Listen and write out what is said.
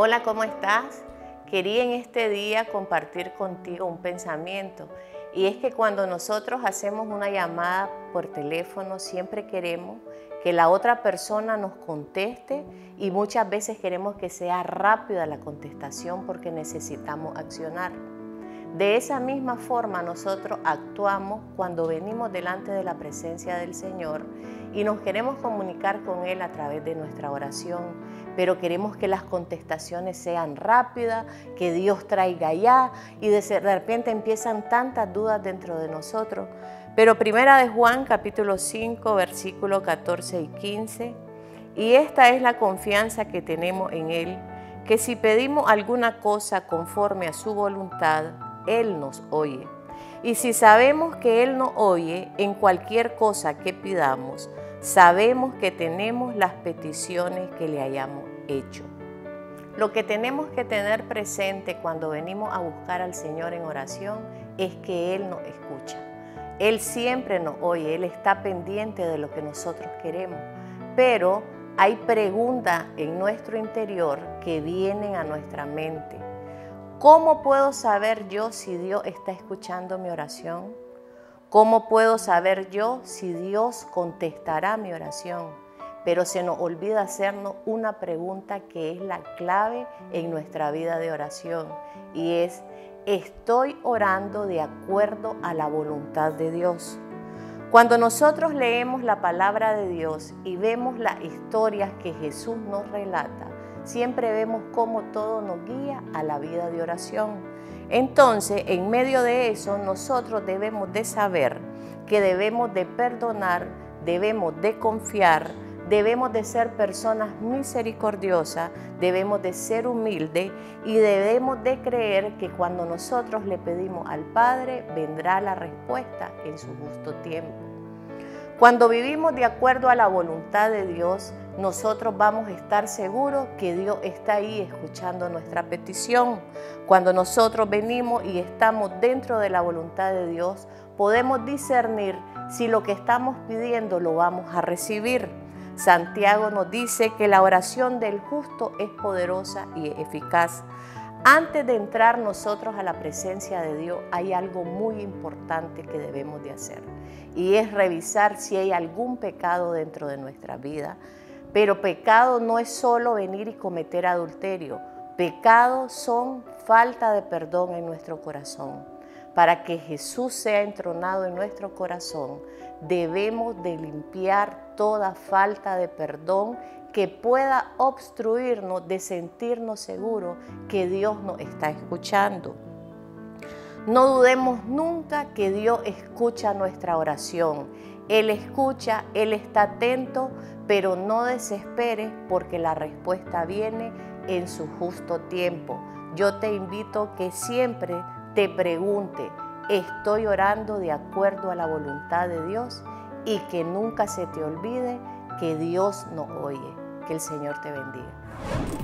Hola, ¿cómo estás? Quería en este día compartir contigo un pensamiento y es que cuando nosotros hacemos una llamada por teléfono siempre queremos que la otra persona nos conteste y muchas veces queremos que sea rápida la contestación porque necesitamos accionar. De esa misma forma nosotros actuamos cuando venimos delante de la presencia del Señor y nos queremos comunicar con Él a través de nuestra oración, pero queremos que las contestaciones sean rápidas, que Dios traiga ya y de repente empiezan tantas dudas dentro de nosotros. Pero primera de Juan capítulo 5 versículo 14 y 15, y esta es la confianza que tenemos en Él, que si pedimos alguna cosa conforme a su voluntad, él nos oye. Y si sabemos que Él nos oye en cualquier cosa que pidamos, sabemos que tenemos las peticiones que le hayamos hecho. Lo que tenemos que tener presente cuando venimos a buscar al Señor en oración es que Él nos escucha. Él siempre nos oye, Él está pendiente de lo que nosotros queremos, pero hay preguntas en nuestro interior que vienen a nuestra mente ¿Cómo puedo saber yo si Dios está escuchando mi oración? ¿Cómo puedo saber yo si Dios contestará mi oración? Pero se nos olvida hacernos una pregunta que es la clave en nuestra vida de oración y es, ¿estoy orando de acuerdo a la voluntad de Dios? Cuando nosotros leemos la palabra de Dios y vemos las historias que Jesús nos relata, siempre vemos cómo todo nos guía a la vida de oración. Entonces, en medio de eso, nosotros debemos de saber que debemos de perdonar, debemos de confiar, debemos de ser personas misericordiosas, debemos de ser humildes y debemos de creer que cuando nosotros le pedimos al Padre, vendrá la respuesta en su justo tiempo. Cuando vivimos de acuerdo a la voluntad de Dios, nosotros vamos a estar seguros que Dios está ahí escuchando nuestra petición. Cuando nosotros venimos y estamos dentro de la voluntad de Dios, podemos discernir si lo que estamos pidiendo lo vamos a recibir. Santiago nos dice que la oración del justo es poderosa y eficaz. Antes de entrar nosotros a la presencia de Dios, hay algo muy importante que debemos de hacer y es revisar si hay algún pecado dentro de nuestra vida pero pecado no es solo venir y cometer adulterio. Pecado son falta de perdón en nuestro corazón. Para que Jesús sea entronado en nuestro corazón, debemos de limpiar toda falta de perdón que pueda obstruirnos de sentirnos seguros que Dios nos está escuchando. No dudemos nunca que Dios escucha nuestra oración. Él escucha, Él está atento, pero no desesperes porque la respuesta viene en su justo tiempo. Yo te invito que siempre te pregunte, ¿estoy orando de acuerdo a la voluntad de Dios? Y que nunca se te olvide que Dios no oye. Que el Señor te bendiga.